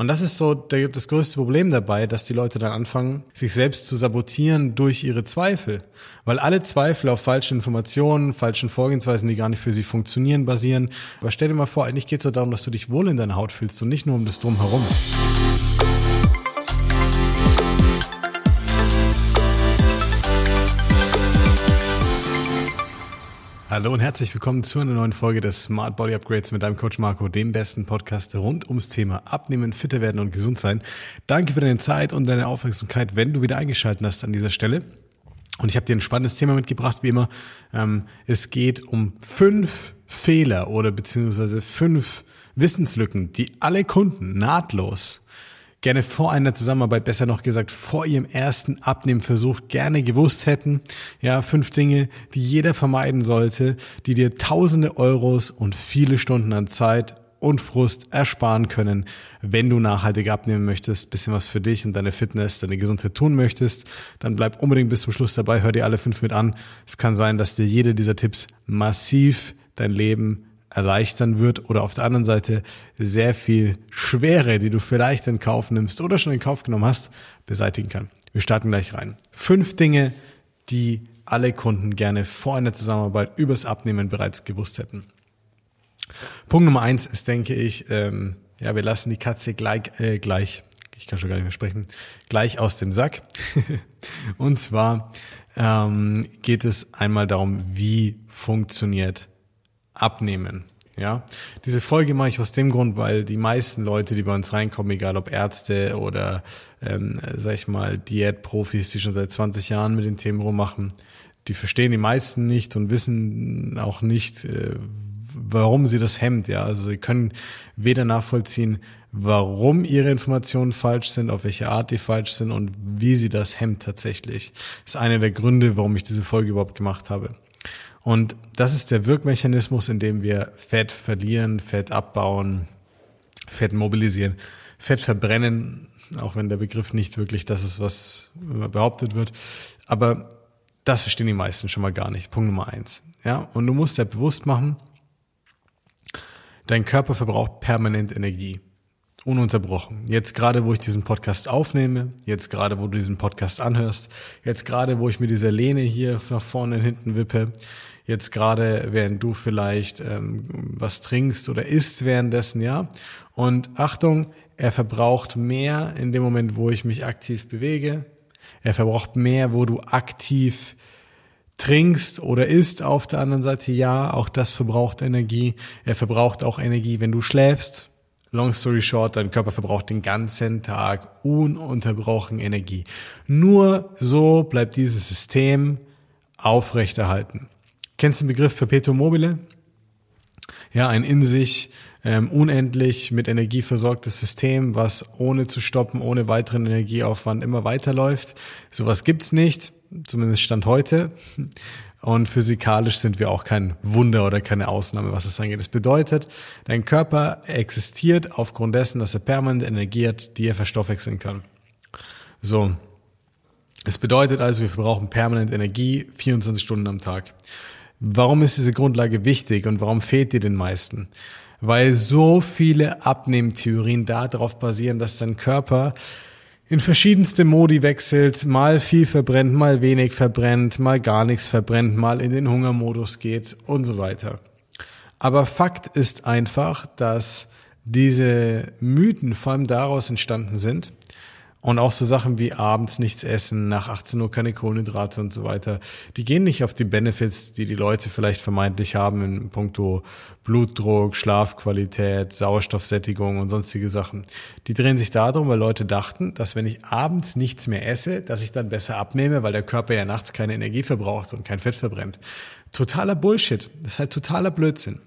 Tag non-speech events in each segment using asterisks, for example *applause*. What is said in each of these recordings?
Und das ist so das größte Problem dabei, dass die Leute dann anfangen, sich selbst zu sabotieren durch ihre Zweifel. Weil alle Zweifel auf falschen Informationen, falschen Vorgehensweisen, die gar nicht für sie funktionieren, basieren. Aber stell dir mal vor, eigentlich geht es darum, dass du dich wohl in deiner Haut fühlst und nicht nur um das Drumherum. Hallo und herzlich willkommen zu einer neuen Folge des Smart Body Upgrades mit deinem Coach Marco, dem besten Podcast rund ums Thema Abnehmen, fitter werden und gesund sein. Danke für deine Zeit und deine Aufmerksamkeit, wenn du wieder eingeschaltet hast an dieser Stelle. Und ich habe dir ein spannendes Thema mitgebracht, wie immer. Ähm, es geht um fünf Fehler oder beziehungsweise fünf Wissenslücken, die alle Kunden nahtlos gerne vor einer Zusammenarbeit, besser noch gesagt vor ihrem ersten Abnehmversuch gerne gewusst hätten. Ja, fünf Dinge, die jeder vermeiden sollte, die dir tausende Euros und viele Stunden an Zeit und Frust ersparen können, wenn du nachhaltig abnehmen möchtest, bisschen was für dich und deine Fitness, deine Gesundheit tun möchtest, dann bleib unbedingt bis zum Schluss dabei, hör dir alle fünf mit an. Es kann sein, dass dir jede dieser Tipps massiv dein Leben erleichtern wird oder auf der anderen Seite sehr viel Schwere, die du vielleicht in Kauf nimmst oder schon in Kauf genommen hast, beseitigen kann. Wir starten gleich rein. Fünf Dinge, die alle Kunden gerne vor einer Zusammenarbeit übers Abnehmen bereits gewusst hätten. Punkt Nummer eins ist, denke ich, ähm, ja, wir lassen die Katze gleich, äh, gleich, ich kann schon gar nicht mehr sprechen, gleich aus dem Sack. *laughs* Und zwar ähm, geht es einmal darum, wie funktioniert abnehmen. Ja, diese Folge mache ich aus dem Grund, weil die meisten Leute, die bei uns reinkommen, egal ob Ärzte oder, ähm, sag ich mal, Diätprofis, die schon seit 20 Jahren mit den Themen rummachen, die verstehen die meisten nicht und wissen auch nicht, äh, warum sie das hemmt. Ja, also sie können weder nachvollziehen, warum ihre Informationen falsch sind, auf welche Art die falsch sind und wie sie das hemmt tatsächlich. Das ist einer der Gründe, warum ich diese Folge überhaupt gemacht habe. Und das ist der Wirkmechanismus, in dem wir Fett verlieren, Fett abbauen, Fett mobilisieren, Fett verbrennen, auch wenn der Begriff nicht wirklich das ist, was behauptet wird. Aber das verstehen die meisten schon mal gar nicht. Punkt Nummer eins. Ja, und du musst dir bewusst machen, dein Körper verbraucht permanent Energie. Ununterbrochen. Jetzt gerade, wo ich diesen Podcast aufnehme, jetzt gerade, wo du diesen Podcast anhörst, jetzt gerade, wo ich mir diese Lehne hier nach vorne und hinten wippe, jetzt gerade, während du vielleicht ähm, was trinkst oder isst währenddessen, ja. Und Achtung, er verbraucht mehr in dem Moment, wo ich mich aktiv bewege. Er verbraucht mehr, wo du aktiv trinkst oder isst auf der anderen Seite, ja, auch das verbraucht Energie. Er verbraucht auch Energie, wenn du schläfst. Long story short, dein Körper verbraucht den ganzen Tag ununterbrochen Energie. Nur so bleibt dieses System aufrechterhalten. Kennst du den Begriff Perpetuum mobile? Ja, ein in sich ähm, unendlich mit Energie versorgtes System, was ohne zu stoppen, ohne weiteren Energieaufwand immer weiterläuft. Sowas gibt's nicht, zumindest Stand heute. Und physikalisch sind wir auch kein Wunder oder keine Ausnahme, was es angeht. Das bedeutet, dein Körper existiert aufgrund dessen, dass er permanent Energie hat, die er verstoffwechseln kann. So. Es bedeutet also, wir verbrauchen permanent Energie 24 Stunden am Tag. Warum ist diese Grundlage wichtig und warum fehlt dir den meisten? Weil so viele Abnehmtheorien darauf basieren, dass dein Körper in verschiedenste Modi wechselt, mal viel verbrennt, mal wenig verbrennt, mal gar nichts verbrennt, mal in den Hungermodus geht und so weiter. Aber Fakt ist einfach, dass diese Mythen vor allem daraus entstanden sind, und auch so Sachen wie abends nichts essen, nach 18 Uhr keine Kohlenhydrate und so weiter, die gehen nicht auf die Benefits, die die Leute vielleicht vermeintlich haben in puncto Blutdruck, Schlafqualität, Sauerstoffsättigung und sonstige Sachen. Die drehen sich darum, weil Leute dachten, dass wenn ich abends nichts mehr esse, dass ich dann besser abnehme, weil der Körper ja nachts keine Energie verbraucht und kein Fett verbrennt. Totaler Bullshit. Das ist halt totaler Blödsinn.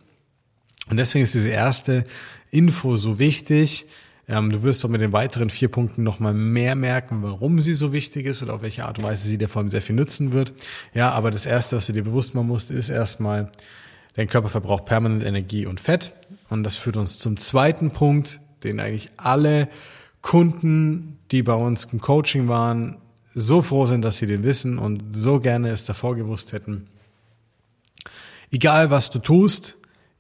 Und deswegen ist diese erste Info so wichtig, ähm, du wirst doch mit den weiteren vier Punkten nochmal mehr merken, warum sie so wichtig ist oder auf welche Art und Weise sie dir vor allem sehr viel nützen wird. Ja, aber das Erste, was du dir bewusst machen musst, ist erstmal, dein Körper verbraucht permanent Energie und Fett. Und das führt uns zum zweiten Punkt, den eigentlich alle Kunden, die bei uns im Coaching waren, so froh sind, dass sie den wissen und so gerne es davor gewusst hätten. Egal was du tust,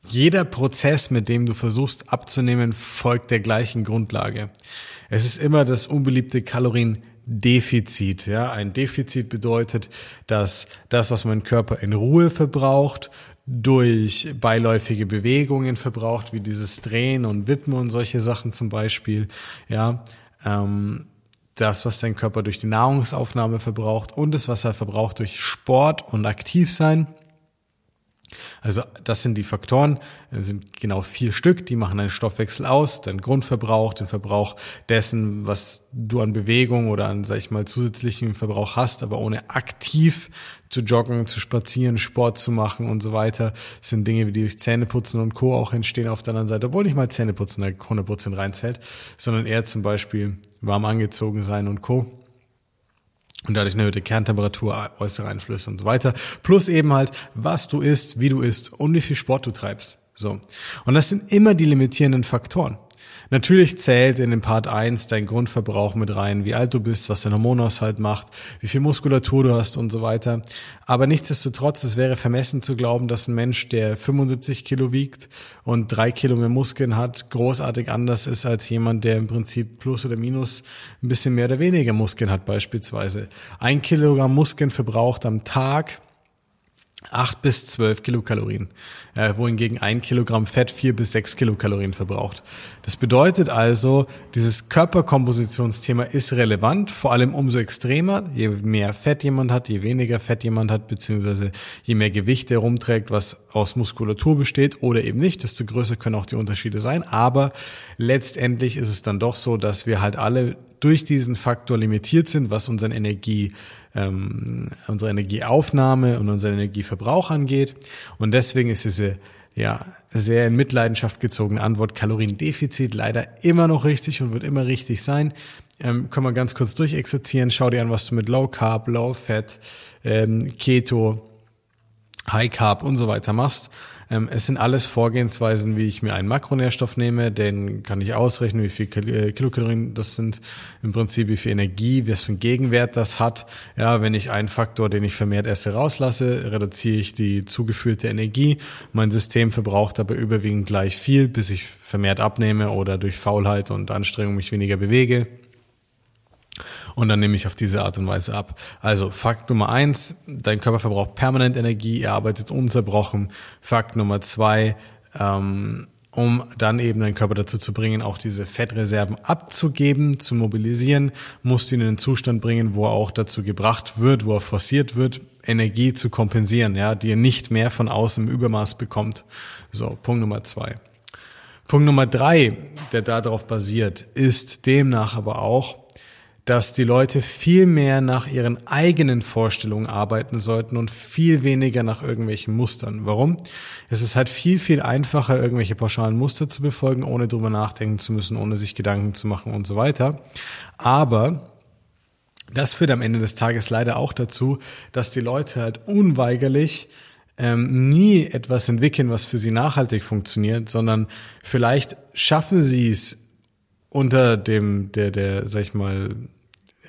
jeder Prozess, mit dem du versuchst abzunehmen, folgt der gleichen Grundlage. Es ist immer das unbeliebte Kaloriendefizit. Ja, ein Defizit bedeutet, dass das, was mein Körper in Ruhe verbraucht, durch beiläufige Bewegungen verbraucht, wie dieses Drehen und Wippen und solche Sachen zum Beispiel, ja, ähm, das, was dein Körper durch die Nahrungsaufnahme verbraucht und das, was er verbraucht durch Sport und Aktivsein, also das sind die Faktoren, das sind genau vier Stück, die machen deinen Stoffwechsel aus, deinen Grundverbrauch, den Verbrauch dessen, was du an Bewegung oder an, sag ich mal, zusätzlichen Verbrauch hast, aber ohne aktiv zu joggen, zu spazieren, Sport zu machen und so weiter, das sind Dinge, die durch Zähneputzen und Co. auch entstehen auf der anderen Seite, obwohl nicht mal Zähneputzen da 100% reinzählt, sondern eher zum Beispiel warm angezogen sein und Co und dadurch eine erhöhte Kerntemperatur, äußere Einflüsse und so weiter. Plus eben halt, was du isst, wie du isst und wie viel Sport du treibst. So. Und das sind immer die limitierenden Faktoren. Natürlich zählt in dem Part 1 dein Grundverbrauch mit rein, wie alt du bist, was dein Hormonaushalt macht, wie viel Muskulatur du hast und so weiter. Aber nichtsdestotrotz, es wäre vermessen zu glauben, dass ein Mensch, der 75 Kilo wiegt und drei Kilo mehr Muskeln hat, großartig anders ist als jemand, der im Prinzip plus oder minus ein bisschen mehr oder weniger Muskeln hat beispielsweise. Ein Kilogramm Muskeln verbraucht am Tag 8 bis 12 Kilokalorien, äh, wohingegen ein Kilogramm Fett 4 bis 6 Kilokalorien verbraucht. Das bedeutet also, dieses Körperkompositionsthema ist relevant, vor allem umso extremer, je mehr Fett jemand hat, je weniger Fett jemand hat, beziehungsweise je mehr Gewicht er rumträgt, was aus Muskulatur besteht oder eben nicht, desto größer können auch die Unterschiede sein. Aber letztendlich ist es dann doch so, dass wir halt alle durch diesen Faktor limitiert sind, was unseren Energie, ähm, unsere Energieaufnahme und unseren Energieverbrauch angeht. Und deswegen ist diese ja, sehr in Mitleidenschaft gezogene Antwort Kaloriendefizit leider immer noch richtig und wird immer richtig sein. Ähm, können wir ganz kurz durchexerzieren. Schau dir an, was du mit Low Carb, Low Fat, ähm, Keto, High Carb und so weiter machst. Ähm, es sind alles Vorgehensweisen, wie ich mir einen Makronährstoff nehme, den kann ich ausrechnen, wie viel äh, Kilokalorien das sind, im Prinzip wie viel Energie, was für einen Gegenwert das hat. Ja, wenn ich einen Faktor, den ich vermehrt esse, rauslasse, reduziere ich die zugeführte Energie. Mein System verbraucht aber überwiegend gleich viel, bis ich vermehrt abnehme oder durch Faulheit und Anstrengung mich weniger bewege und dann nehme ich auf diese Art und Weise ab. Also Fakt Nummer eins, dein Körper verbraucht permanent Energie, er arbeitet unterbrochen. Fakt Nummer zwei, ähm, um dann eben deinen Körper dazu zu bringen, auch diese Fettreserven abzugeben, zu mobilisieren, musst du ihn in einen Zustand bringen, wo er auch dazu gebracht wird, wo er forciert wird, Energie zu kompensieren, ja, die er nicht mehr von außen im Übermaß bekommt. So, Punkt Nummer zwei. Punkt Nummer drei, der darauf basiert, ist demnach aber auch, dass die Leute viel mehr nach ihren eigenen Vorstellungen arbeiten sollten und viel weniger nach irgendwelchen Mustern. Warum? Es ist halt viel, viel einfacher, irgendwelche pauschalen Muster zu befolgen, ohne drüber nachdenken zu müssen, ohne sich Gedanken zu machen und so weiter. Aber das führt am Ende des Tages leider auch dazu, dass die Leute halt unweigerlich ähm, nie etwas entwickeln, was für sie nachhaltig funktioniert, sondern vielleicht schaffen sie es unter dem, der, der, sag ich mal,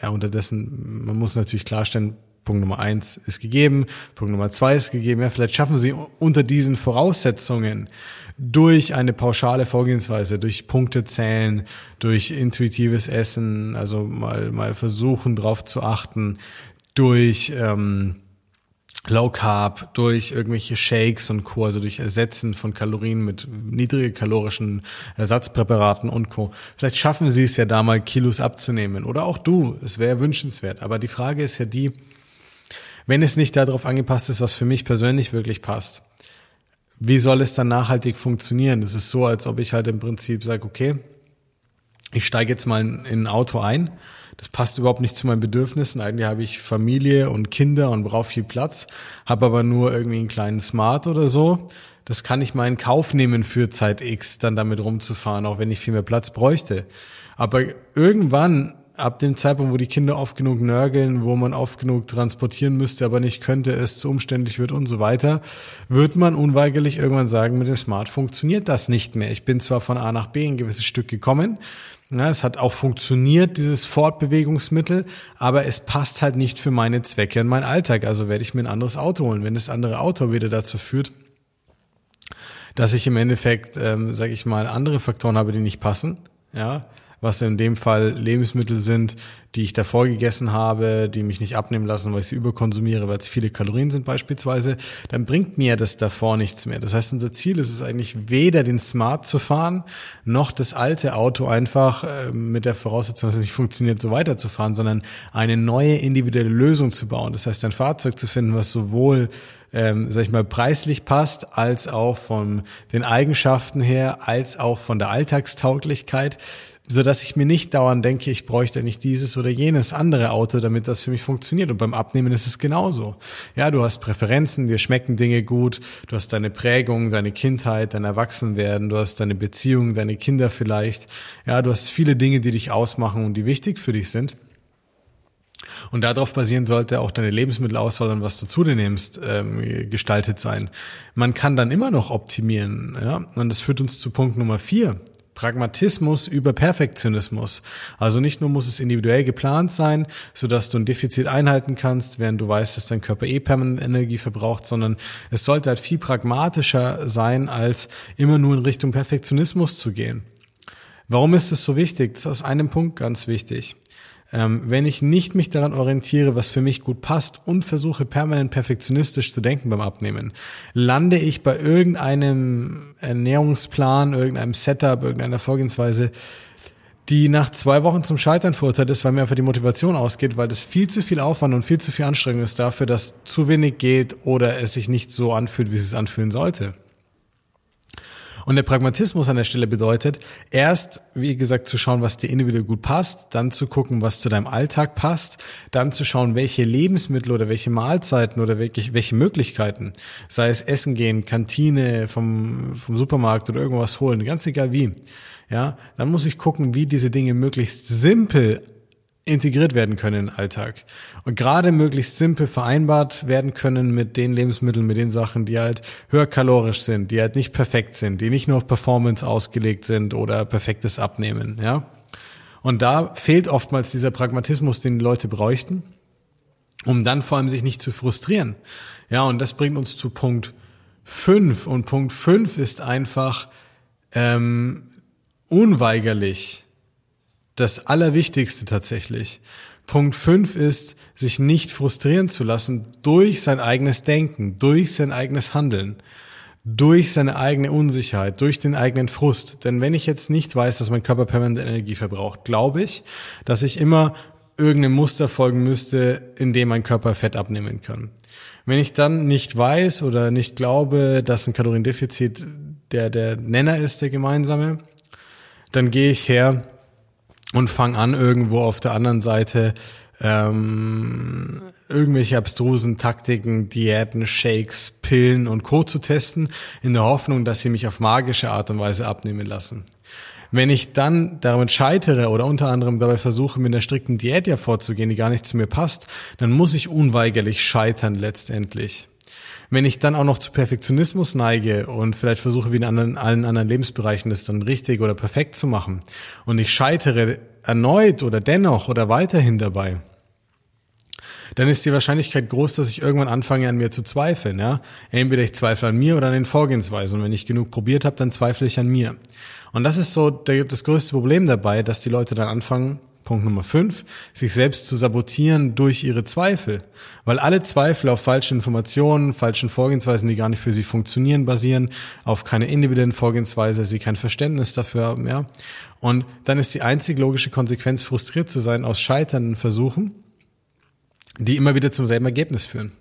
ja, unterdessen, man muss natürlich klarstellen, Punkt Nummer eins ist gegeben, Punkt Nummer zwei ist gegeben. Ja, vielleicht schaffen Sie unter diesen Voraussetzungen durch eine pauschale Vorgehensweise, durch Punkte zählen, durch intuitives Essen, also mal mal versuchen drauf zu achten, durch ähm, Low Carb, durch irgendwelche Shakes und Co., also durch Ersetzen von Kalorien mit niedrige kalorischen Ersatzpräparaten und Co. Vielleicht schaffen sie es ja da mal Kilos abzunehmen. Oder auch du, es wäre wünschenswert. Aber die Frage ist ja die, wenn es nicht darauf angepasst ist, was für mich persönlich wirklich passt, wie soll es dann nachhaltig funktionieren? Es ist so, als ob ich halt im Prinzip sage, okay, ich steige jetzt mal in ein Auto ein das passt überhaupt nicht zu meinen Bedürfnissen. Eigentlich habe ich Familie und Kinder und brauche viel Platz, habe aber nur irgendwie einen kleinen Smart oder so. Das kann ich mal in Kauf nehmen für Zeit X, dann damit rumzufahren, auch wenn ich viel mehr Platz bräuchte. Aber irgendwann, ab dem Zeitpunkt, wo die Kinder oft genug nörgeln, wo man oft genug transportieren müsste, aber nicht könnte, es zu umständlich wird und so weiter, wird man unweigerlich irgendwann sagen, mit dem Smart funktioniert das nicht mehr. Ich bin zwar von A nach B ein gewisses Stück gekommen, ja, es hat auch funktioniert, dieses Fortbewegungsmittel, aber es passt halt nicht für meine Zwecke in meinen Alltag. Also werde ich mir ein anderes Auto holen. Wenn das andere Auto wieder dazu führt, dass ich im Endeffekt, ähm, sage ich mal, andere Faktoren habe, die nicht passen, ja, was in dem Fall Lebensmittel sind, die ich davor gegessen habe, die mich nicht abnehmen lassen, weil ich sie überkonsumiere, weil es viele Kalorien sind beispielsweise, dann bringt mir das davor nichts mehr. Das heißt, unser Ziel ist es eigentlich weder den Smart zu fahren, noch das alte Auto einfach äh, mit der Voraussetzung, dass es nicht funktioniert, so weiterzufahren, sondern eine neue individuelle Lösung zu bauen. Das heißt, ein Fahrzeug zu finden, was sowohl ähm, sag ich mal, preislich passt, als auch von den Eigenschaften her, als auch von der Alltagstauglichkeit, so dass ich mir nicht dauernd denke, ich bräuchte nicht dieses oder jenes andere Auto, damit das für mich funktioniert. Und beim Abnehmen ist es genauso. Ja, du hast Präferenzen, dir schmecken Dinge gut, du hast deine Prägung, deine Kindheit, dein Erwachsenwerden, du hast deine Beziehung, deine Kinder vielleicht. Ja, du hast viele Dinge, die dich ausmachen und die wichtig für dich sind. Und darauf basieren sollte auch deine Lebensmittelauswahl und was du zu dir nimmst, ähm, gestaltet sein. Man kann dann immer noch optimieren. Ja? Und das führt uns zu Punkt Nummer vier. Pragmatismus über Perfektionismus. Also nicht nur muss es individuell geplant sein, so dass du ein Defizit einhalten kannst, während du weißt, dass dein Körper eh permanent Energie verbraucht, sondern es sollte halt viel pragmatischer sein, als immer nur in Richtung Perfektionismus zu gehen. Warum ist es so wichtig? Das ist aus einem Punkt ganz wichtig. Ähm, wenn ich nicht mich daran orientiere, was für mich gut passt und versuche permanent perfektionistisch zu denken beim Abnehmen, lande ich bei irgendeinem Ernährungsplan, irgendeinem Setup, irgendeiner Vorgehensweise, die nach zwei Wochen zum Scheitern verurteilt ist, weil mir einfach die Motivation ausgeht, weil das viel zu viel Aufwand und viel zu viel Anstrengung ist dafür, dass zu wenig geht oder es sich nicht so anfühlt, wie es sich anfühlen sollte. Und der Pragmatismus an der Stelle bedeutet, erst, wie gesagt, zu schauen, was dir individuell gut passt, dann zu gucken, was zu deinem Alltag passt, dann zu schauen, welche Lebensmittel oder welche Mahlzeiten oder welche, welche Möglichkeiten, sei es Essen gehen, Kantine vom, vom Supermarkt oder irgendwas holen, ganz egal wie, ja, dann muss ich gucken, wie diese Dinge möglichst simpel integriert werden können in den Alltag. Und gerade möglichst simpel vereinbart werden können mit den Lebensmitteln, mit den Sachen, die halt höherkalorisch sind, die halt nicht perfekt sind, die nicht nur auf Performance ausgelegt sind oder perfektes Abnehmen, ja. Und da fehlt oftmals dieser Pragmatismus, den die Leute bräuchten, um dann vor allem sich nicht zu frustrieren. Ja, und das bringt uns zu Punkt fünf Und Punkt fünf ist einfach ähm, unweigerlich das Allerwichtigste tatsächlich. Punkt fünf ist, sich nicht frustrieren zu lassen durch sein eigenes Denken, durch sein eigenes Handeln, durch seine eigene Unsicherheit, durch den eigenen Frust. Denn wenn ich jetzt nicht weiß, dass mein Körper permanent Energie verbraucht, glaube ich, dass ich immer irgendeinem Muster folgen müsste, in dem mein Körper Fett abnehmen kann. Wenn ich dann nicht weiß oder nicht glaube, dass ein Kaloriendefizit der, der Nenner ist, der gemeinsame, dann gehe ich her und fang an, irgendwo auf der anderen Seite ähm, irgendwelche abstrusen Taktiken, Diäten, Shakes, Pillen und Co. zu testen, in der Hoffnung, dass sie mich auf magische Art und Weise abnehmen lassen. Wenn ich dann damit scheitere oder unter anderem dabei versuche, mit einer strikten Diät ja vorzugehen, die gar nicht zu mir passt, dann muss ich unweigerlich scheitern letztendlich. Wenn ich dann auch noch zu Perfektionismus neige und vielleicht versuche, wie in anderen, allen anderen Lebensbereichen das dann richtig oder perfekt zu machen und ich scheitere erneut oder dennoch oder weiterhin dabei, dann ist die Wahrscheinlichkeit groß, dass ich irgendwann anfange an mir zu zweifeln. Ja? Entweder ich zweifle an mir oder an den Vorgehensweisen. Und wenn ich genug probiert habe, dann zweifle ich an mir. Und das ist so das größte Problem dabei, dass die Leute dann anfangen, Punkt Nummer fünf, sich selbst zu sabotieren durch ihre Zweifel. Weil alle Zweifel auf falsche Informationen, falschen Vorgehensweisen, die gar nicht für sie funktionieren, basieren, auf keine individuellen Vorgehensweise, sie kein Verständnis dafür haben, ja. Und dann ist die einzige logische Konsequenz, frustriert zu sein aus scheiternden Versuchen, die immer wieder zum selben Ergebnis führen.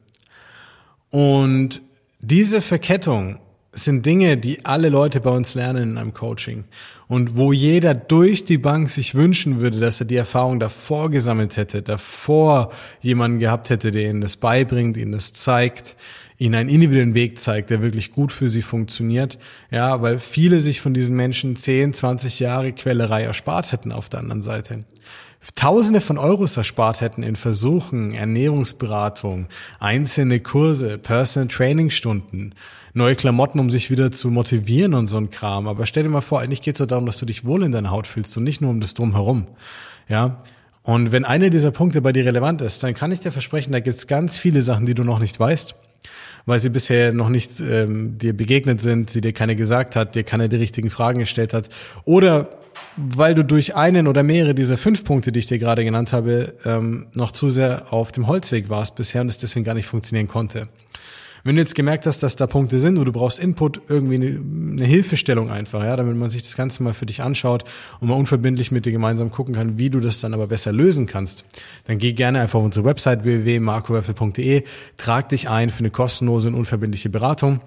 Und diese Verkettung sind Dinge, die alle Leute bei uns lernen in einem Coaching und wo jeder durch die Bank sich wünschen würde, dass er die Erfahrung davor gesammelt hätte, davor jemanden gehabt hätte, der ihnen das beibringt, ihnen das zeigt, ihnen einen individuellen Weg zeigt, der wirklich gut für sie funktioniert. Ja, weil viele sich von diesen Menschen 10, 20 Jahre Quellerei erspart hätten auf der anderen Seite. Tausende von Euros erspart hätten in Versuchen, Ernährungsberatung, einzelne Kurse, Personal Training Stunden, neue Klamotten, um sich wieder zu motivieren und so ein Kram. Aber stell dir mal vor, eigentlich geht es darum, dass du dich wohl in deiner Haut fühlst und nicht nur um das Drumherum. Ja. Und wenn einer dieser Punkte bei dir relevant ist, dann kann ich dir versprechen, da gibt's ganz viele Sachen, die du noch nicht weißt, weil sie bisher noch nicht ähm, dir begegnet sind, sie dir keine gesagt hat, dir keine die richtigen Fragen gestellt hat oder weil du durch einen oder mehrere dieser fünf Punkte, die ich dir gerade genannt habe, ähm, noch zu sehr auf dem Holzweg warst bisher und es deswegen gar nicht funktionieren konnte. Wenn du jetzt gemerkt hast, dass da Punkte sind und du brauchst Input, irgendwie eine, eine Hilfestellung einfach, ja, damit man sich das Ganze mal für dich anschaut und mal unverbindlich mit dir gemeinsam gucken kann, wie du das dann aber besser lösen kannst, dann geh gerne einfach auf unsere Website www.markowürfel.de, trag dich ein für eine kostenlose und unverbindliche Beratung.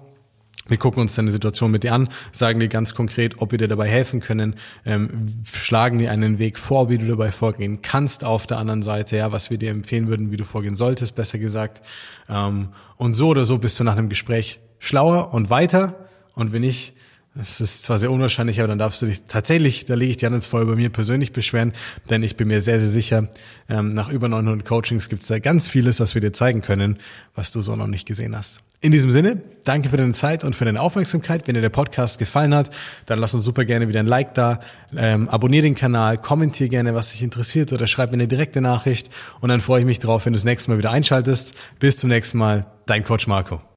Wir gucken uns deine Situation mit dir an, sagen dir ganz konkret, ob wir dir dabei helfen können, ähm, schlagen dir einen Weg vor, wie du dabei vorgehen kannst auf der anderen Seite, ja, was wir dir empfehlen würden, wie du vorgehen solltest, besser gesagt. Ähm, und so oder so bist du nach einem Gespräch schlauer und weiter. Und wenn ich es ist zwar sehr unwahrscheinlich, aber dann darfst du dich tatsächlich, da lege ich dir ins Feuer bei mir persönlich beschweren, denn ich bin mir sehr, sehr sicher, ähm, nach über 900 Coachings gibt es da ganz vieles, was wir dir zeigen können, was du so noch nicht gesehen hast. In diesem Sinne, danke für deine Zeit und für deine Aufmerksamkeit. Wenn dir der Podcast gefallen hat, dann lass uns super gerne wieder ein Like da, ähm, abonniere den Kanal, kommentier gerne, was dich interessiert oder schreib mir eine direkte Nachricht und dann freue ich mich drauf, wenn du das nächste Mal wieder einschaltest. Bis zum nächsten Mal, dein Coach Marco.